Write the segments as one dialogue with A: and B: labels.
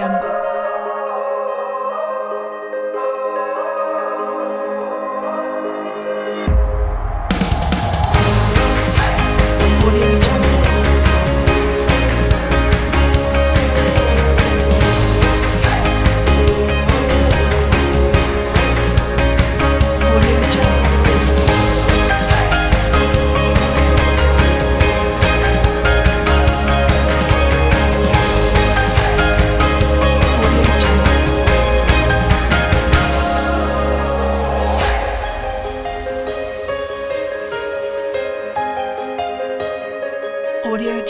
A: jungle.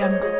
A: Jungle.